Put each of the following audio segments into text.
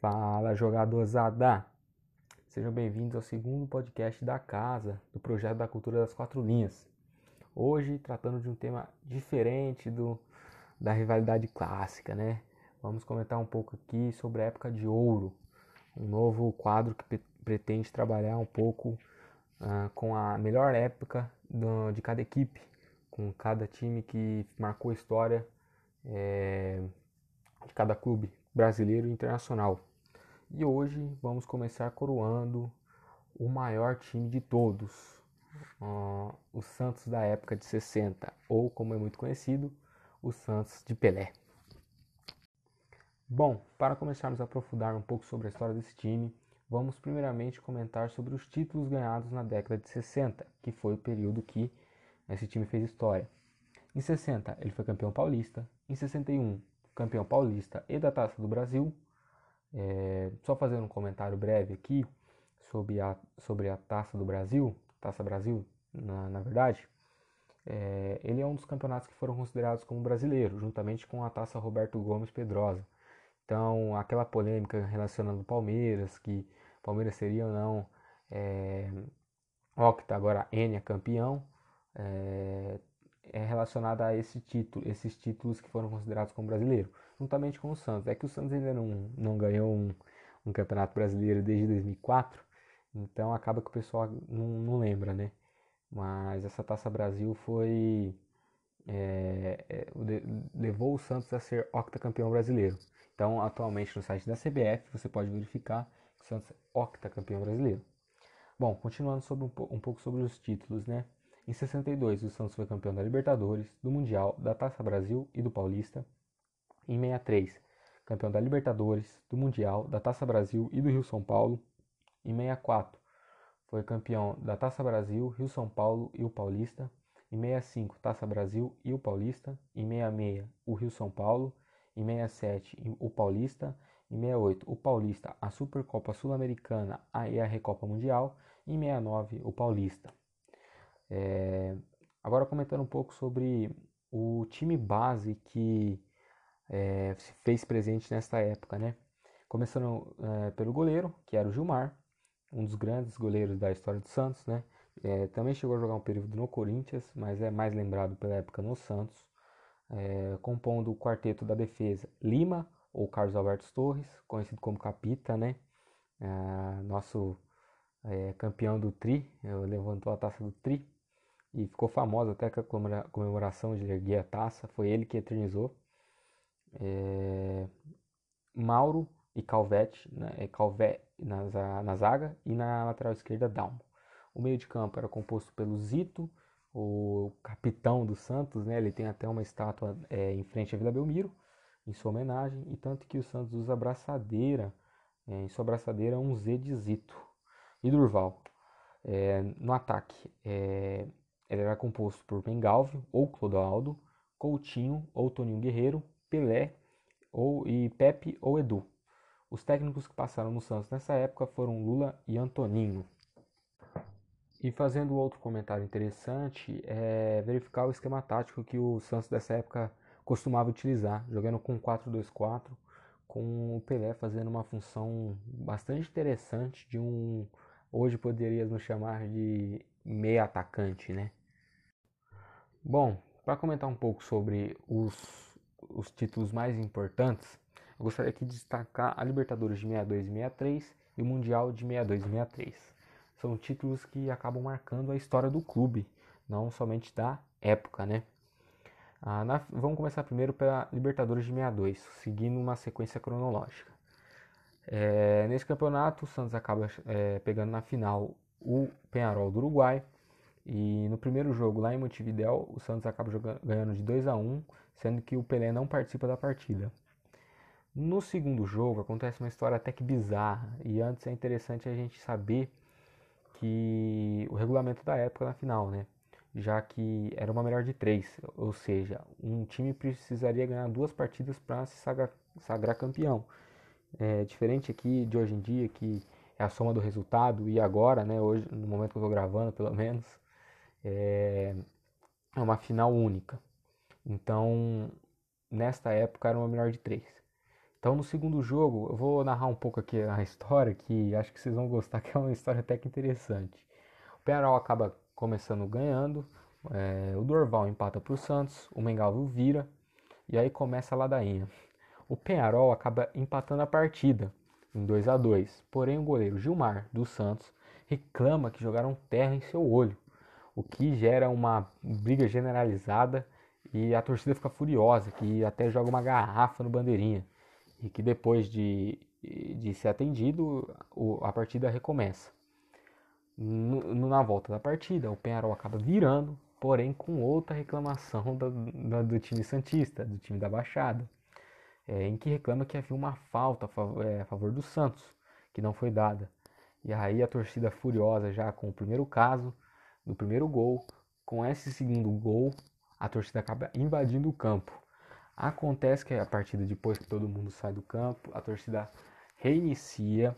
Fala jogadorzada! Sejam bem-vindos ao segundo podcast da casa do projeto da cultura das quatro linhas. Hoje tratando de um tema diferente do da rivalidade clássica, né? Vamos comentar um pouco aqui sobre a época de ouro, um novo quadro que pretende trabalhar um pouco uh, com a melhor época do, de cada equipe, com cada time que marcou a história é, de cada clube brasileiro e internacional. E hoje vamos começar coroando o maior time de todos, uh, o Santos da época de 60, ou como é muito conhecido, o Santos de Pelé. Bom, para começarmos a aprofundar um pouco sobre a história desse time, vamos primeiramente comentar sobre os títulos ganhados na década de 60, que foi o período que esse time fez história. Em 60, ele foi campeão paulista, em 61, campeão paulista e da Taça do Brasil, é, só fazendo um comentário breve aqui sobre a, sobre a Taça do Brasil, Taça Brasil, na, na verdade, é, ele é um dos campeonatos que foram considerados como brasileiro, juntamente com a Taça Roberto Gomes Pedrosa. Então, aquela polêmica relacionando o Palmeiras, que Palmeiras seria ou não é, octa, agora N campeão, é, é relacionada a esse título, esses títulos que foram considerados como brasileiro, juntamente com o Santos. É que o Santos ainda não, não ganhou um, um campeonato brasileiro desde 2004, então acaba que o pessoal não, não lembra, né? Mas essa Taça Brasil foi. É, é, levou o Santos a ser octacampeão brasileiro. Então, atualmente no site da CBF você pode verificar que o Santos é octacampeão brasileiro. Bom, continuando sobre um, um pouco sobre os títulos, né? Em 62, o Santos foi campeão da Libertadores, do Mundial, da Taça Brasil e do Paulista. Em 63, campeão da Libertadores, do Mundial, da Taça Brasil e do Rio São Paulo. Em 64, foi campeão da Taça Brasil, Rio São Paulo e o Paulista. Em 65, Taça Brasil e o Paulista. Em 66, o Rio São Paulo. Em 67, o Paulista. Em 68, o Paulista, a Supercopa Sul-Americana e a Recopa Mundial. Em 69, o Paulista. É, agora comentando um pouco sobre o time base que é, se fez presente nesta época, né? Começando é, pelo goleiro, que era o Gilmar, um dos grandes goleiros da história do Santos, né? É, também chegou a jogar um período no Corinthians, mas é mais lembrado pela época no Santos. Compondo o quarteto da defesa Lima, ou Carlos Alberto Torres, conhecido como Capita, né? É, nosso campeão do Tri, levantou a taça do Tri e ficou famosa até com a comemoração de erguer a taça, foi ele que eternizou. É... Mauro e Calvete, né, é Calvé na, na zaga e na lateral esquerda Dalmo. O meio de campo era composto pelo Zito, o capitão do Santos, né, ele tem até uma estátua é, em frente à Vila Belmiro, em sua homenagem, e tanto que o Santos usa abraçadeira, é, em sua abraçadeira um Z de Zito. E Durval, é, no ataque, é, ele era composto por Mengalvio ou Clodoaldo, Coutinho ou Toninho Guerreiro, Pelé ou, e Pepe ou Edu. Os técnicos que passaram no Santos nessa época foram Lula e Antoninho. E fazendo outro comentário interessante, é verificar o esquema tático que o Santos dessa época costumava utilizar, jogando com 4-2-4, com o Pelé fazendo uma função bastante interessante de um, hoje poderíamos chamar de meia atacante, né? Bom, para comentar um pouco sobre os, os títulos mais importantes, eu gostaria aqui de destacar a Libertadores de 62 e 63 e o Mundial de 62 e 63. São títulos que acabam marcando a história do clube, não somente da época, né? Ah, na, vamos começar primeiro pela Libertadores de 62, seguindo uma sequência cronológica. É, nesse campeonato, o Santos acaba é, pegando na final o Penharol do Uruguai e no primeiro jogo, lá em Montevideo, o Santos acaba jogando, ganhando de 2 a 1 sendo que o Pelé não participa da partida. No segundo jogo, acontece uma história até que bizarra, e antes é interessante a gente saber que o regulamento da época na final, né? Já que era uma melhor de três, ou seja, um time precisaria ganhar duas partidas para se sagrar, sagrar campeão. É diferente aqui de hoje em dia, que é a soma do resultado, e agora, né, hoje, no momento que eu estou gravando, pelo menos, é, é uma final única. Então, nesta época era uma melhor de três. Então, no segundo jogo, eu vou narrar um pouco aqui a história, que acho que vocês vão gostar, que é uma história até que interessante. O Penharol acaba começando ganhando, é, o Dorval empata para o Santos, o Mengalvo vira, e aí começa a ladainha. O Penharol acaba empatando a partida em 2 a 2 porém o goleiro Gilmar, do Santos, reclama que jogaram terra em seu olho, o que gera uma briga generalizada e a torcida fica furiosa, que até joga uma garrafa no bandeirinha e que depois de, de ser atendido, a partida recomeça. Na volta da partida, o Penharol acaba virando, porém com outra reclamação do, do, time Santista, do time da Baixada, é, em que reclama que havia uma falta é, a favor do Santos, que não foi dada. E aí a torcida furiosa já com o primeiro caso, do primeiro gol, com esse segundo gol, a torcida acaba invadindo o campo. Acontece que a partida depois que todo mundo sai do campo, a torcida reinicia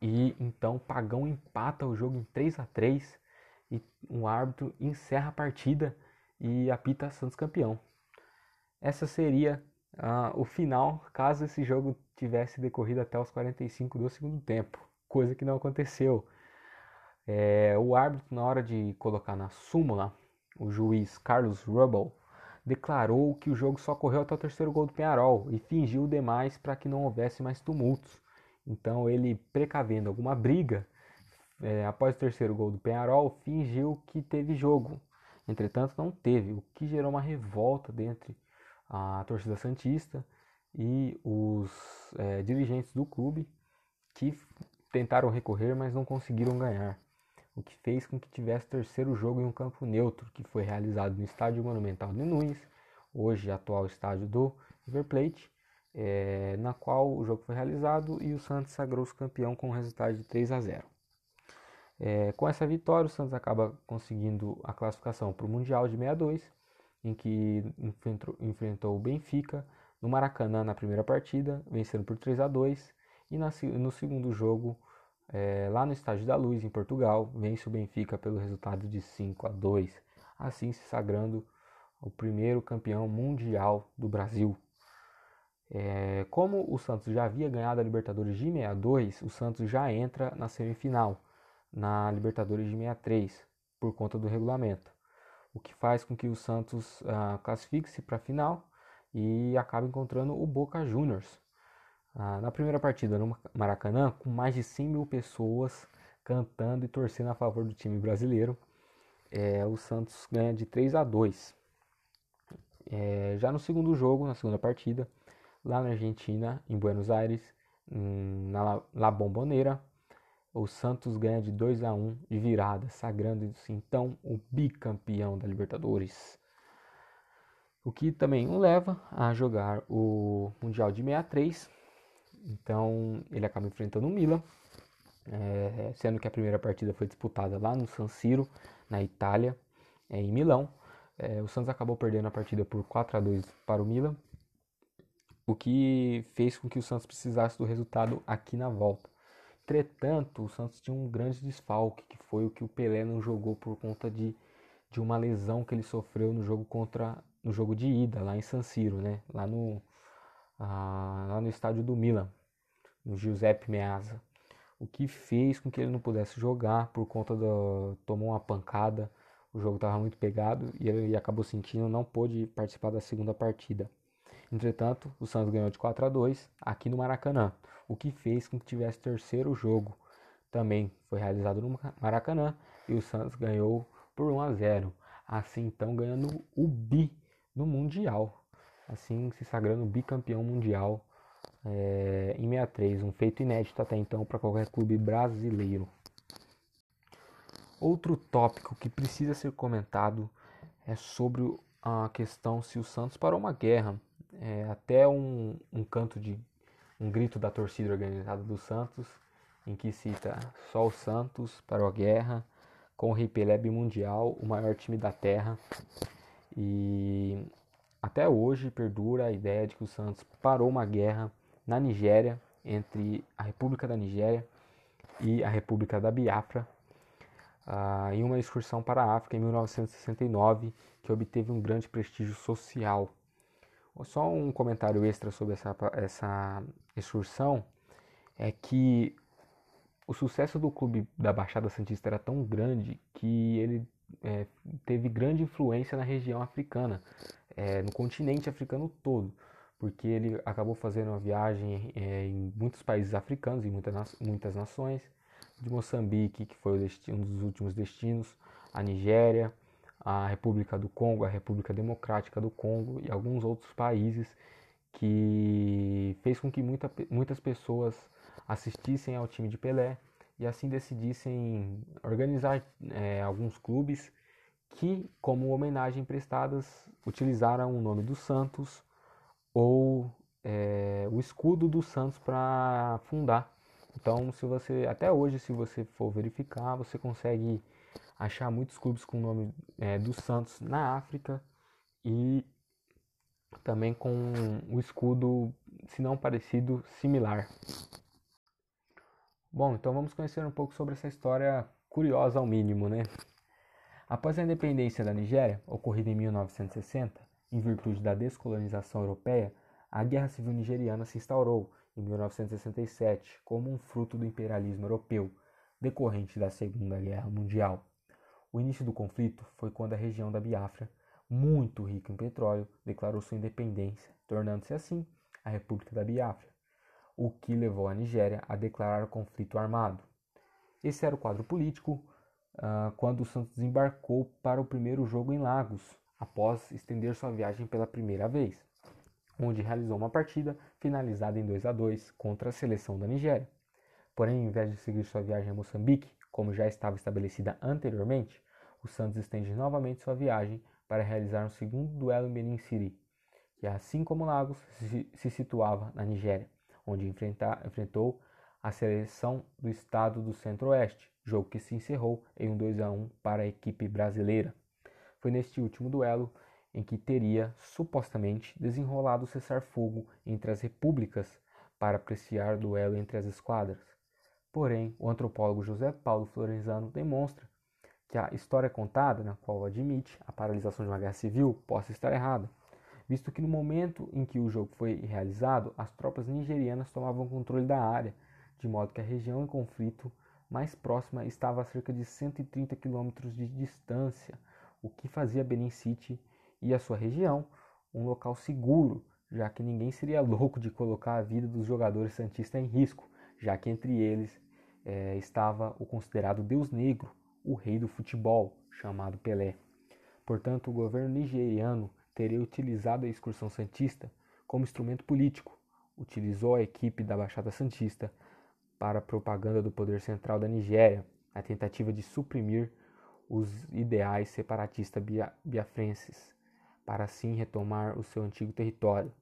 e então Pagão empata o jogo em 3 a 3 e um árbitro encerra a partida e apita Santos campeão. Essa seria uh, o final caso esse jogo tivesse decorrido até os 45 do segundo tempo, coisa que não aconteceu. É, o árbitro, na hora de colocar na súmula, o juiz Carlos Rubble declarou que o jogo só correu até o terceiro gol do Penharol e fingiu demais para que não houvesse mais tumultos. Então ele, precavendo alguma briga, é, após o terceiro gol do Penharol, fingiu que teve jogo. Entretanto, não teve, o que gerou uma revolta dentre a torcida Santista e os é, dirigentes do clube que tentaram recorrer, mas não conseguiram ganhar o que fez com que tivesse terceiro jogo em um campo neutro, que foi realizado no Estádio Monumental de Nunes, hoje atual estádio do River Plate, é, na qual o jogo foi realizado e o Santos sagrou-se campeão com um resultado de 3 a 0. É, com essa vitória, o Santos acaba conseguindo a classificação para o Mundial de 62, em que enfrentou, enfrentou o Benfica no Maracanã na primeira partida, vencendo por 3 a 2 e na, no segundo jogo é, lá no Estádio da Luz, em Portugal, vence o Benfica pelo resultado de 5 a 2, assim se sagrando o primeiro campeão mundial do Brasil. É, como o Santos já havia ganhado a Libertadores de 62, o Santos já entra na semifinal, na Libertadores de 63, por conta do regulamento, o que faz com que o Santos ah, classifique-se para a final e acabe encontrando o Boca Juniors, ah, na primeira partida no Maracanã, com mais de 100 mil pessoas cantando e torcendo a favor do time brasileiro, é, o Santos ganha de 3 a 2. É, já no segundo jogo, na segunda partida, lá na Argentina, em Buenos Aires, na La Bombonera, o Santos ganha de 2 a 1 de virada, sagrando-se então o bicampeão da Libertadores. O que também o leva a jogar o Mundial de 63 então ele acaba enfrentando o Milan, é, sendo que a primeira partida foi disputada lá no San Siro, na Itália, é, em Milão. É, o Santos acabou perdendo a partida por 4 a 2 para o Milan, o que fez com que o Santos precisasse do resultado aqui na volta. Entretanto, o Santos tinha um grande desfalque, que foi o que o Pelé não jogou por conta de, de uma lesão que ele sofreu no jogo contra no jogo de ida lá em San Siro, né? Lá no ah, lá no estádio do Milan, no Giuseppe Meazza, o que fez com que ele não pudesse jogar por conta do tomou uma pancada, o jogo estava muito pegado e ele acabou sentindo não pôde participar da segunda partida. Entretanto, o Santos ganhou de 4 a 2 aqui no Maracanã, o que fez com que tivesse terceiro jogo. Também foi realizado no Maracanã e o Santos ganhou por 1 a 0. Assim então ganhando o bi no Mundial assim se sagrando bicampeão mundial é, em 63, um feito inédito até então para qualquer clube brasileiro. Outro tópico que precisa ser comentado é sobre a questão se o Santos parou uma guerra. É, até um, um canto de um grito da torcida organizada do Santos, em que cita só o Santos parou a guerra, com o Rei Pelé mundial, o maior time da terra. E até hoje perdura a ideia de que o Santos parou uma guerra na Nigéria entre a República da Nigéria e a República da Biafra uh, em uma excursão para a África em 1969 que obteve um grande prestígio social. Só um comentário extra sobre essa, essa excursão é que o sucesso do clube da Baixada Santista era tão grande que ele é, teve grande influência na região africana, é, no continente africano todo, porque ele acabou fazendo uma viagem é, em muitos países africanos, em muitas, muitas nações, de Moçambique, que foi um dos últimos destinos, a Nigéria, a República do Congo, a República Democrática do Congo e alguns outros países que fez com que muita, muitas pessoas assistissem ao time de Pelé e assim decidissem organizar é, alguns clubes que, como homenagem prestadas, utilizaram o nome do Santos ou é, o escudo do Santos para fundar. Então, se você até hoje, se você for verificar, você consegue achar muitos clubes com o nome é, do Santos na África e também com o escudo, se não parecido, similar. Bom, então vamos conhecer um pouco sobre essa história curiosa ao mínimo, né? Após a independência da Nigéria, ocorrida em 1960, em virtude da descolonização europeia, a Guerra Civil Nigeriana se instaurou em 1967 como um fruto do imperialismo europeu decorrente da Segunda Guerra Mundial. O início do conflito foi quando a região da Biafra, muito rica em petróleo, declarou sua independência, tornando-se assim a República da Biafra, o que levou a Nigéria a declarar o conflito armado. Esse era o quadro político uh, quando o Santos desembarcou para o primeiro jogo em Lagos, após estender sua viagem pela primeira vez, onde realizou uma partida finalizada em 2 a 2 contra a seleção da Nigéria. Porém, ao invés de seguir sua viagem a Moçambique, como já estava estabelecida anteriormente, o Santos estende novamente sua viagem para realizar um segundo duelo em Benin City, que assim como Lagos se situava na Nigéria, onde enfrentou a seleção do estado do Centro-Oeste, jogo que se encerrou em um 2 a 1 para a equipe brasileira. Foi neste último duelo em que teria supostamente desenrolado o cessar-fogo entre as repúblicas para apreciar o duelo entre as esquadras. Porém, o antropólogo José Paulo Florenzano demonstra que a história contada, na qual admite a paralisação de uma guerra civil, possa estar errada, visto que no momento em que o jogo foi realizado, as tropas nigerianas tomavam controle da área, de modo que a região em conflito mais próxima estava a cerca de 130 quilômetros de distância, o que fazia Benin City e a sua região um local seguro, já que ninguém seria louco de colocar a vida dos jogadores santistas em risco, já que entre eles é, estava o considerado Deus Negro, o rei do futebol, chamado Pelé. Portanto, o governo nigeriano teria utilizado a excursão santista como instrumento político, utilizou a equipe da Baixada Santista para a propaganda do poder central da Nigéria, a tentativa de suprimir os ideais separatistas biafrenses, para assim retomar o seu antigo território.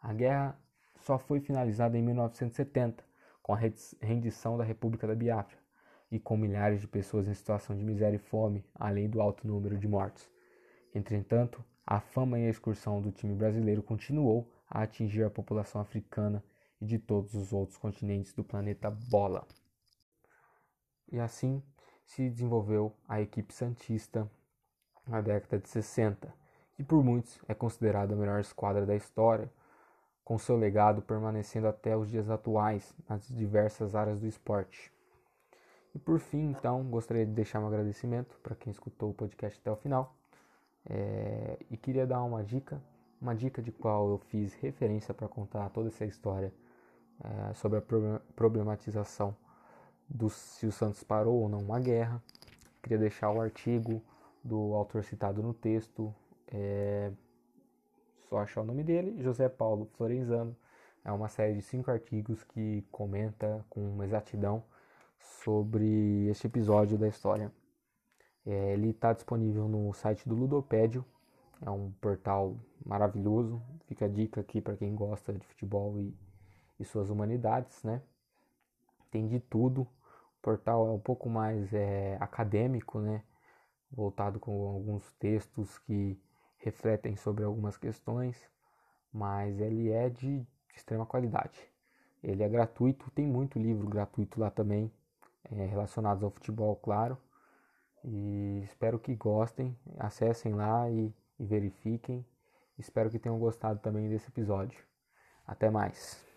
A guerra só foi finalizada em 1970, com a rendição da República da Biafra e com milhares de pessoas em situação de miséria e fome, além do alto número de mortos. Entretanto, a fama e a excursão do time brasileiro continuou a atingir a população africana e de todos os outros continentes do planeta Bola. E assim se desenvolveu a equipe Santista na década de 60, que por muitos é considerada a melhor esquadra da história, com seu legado permanecendo até os dias atuais nas diversas áreas do esporte. E por fim, então, gostaria de deixar um agradecimento para quem escutou o podcast até o final. É, e queria dar uma dica, uma dica de qual eu fiz referência para contar toda essa história é, sobre a problematização do se o Santos parou ou não uma guerra. Queria deixar o artigo do autor citado no texto, é, só achar o nome dele, José Paulo Florenzano. É uma série de cinco artigos que comenta com exatidão sobre este episódio da história. É, ele está disponível no site do Ludopédio, é um portal maravilhoso. Fica a dica aqui para quem gosta de futebol e, e, suas humanidades, né? Tem de tudo. Portal é um pouco mais é, acadêmico, né? Voltado com alguns textos que refletem sobre algumas questões, mas ele é de extrema qualidade. Ele é gratuito, tem muito livro gratuito lá também, é, relacionados ao futebol, claro. E espero que gostem, acessem lá e, e verifiquem. Espero que tenham gostado também desse episódio. Até mais.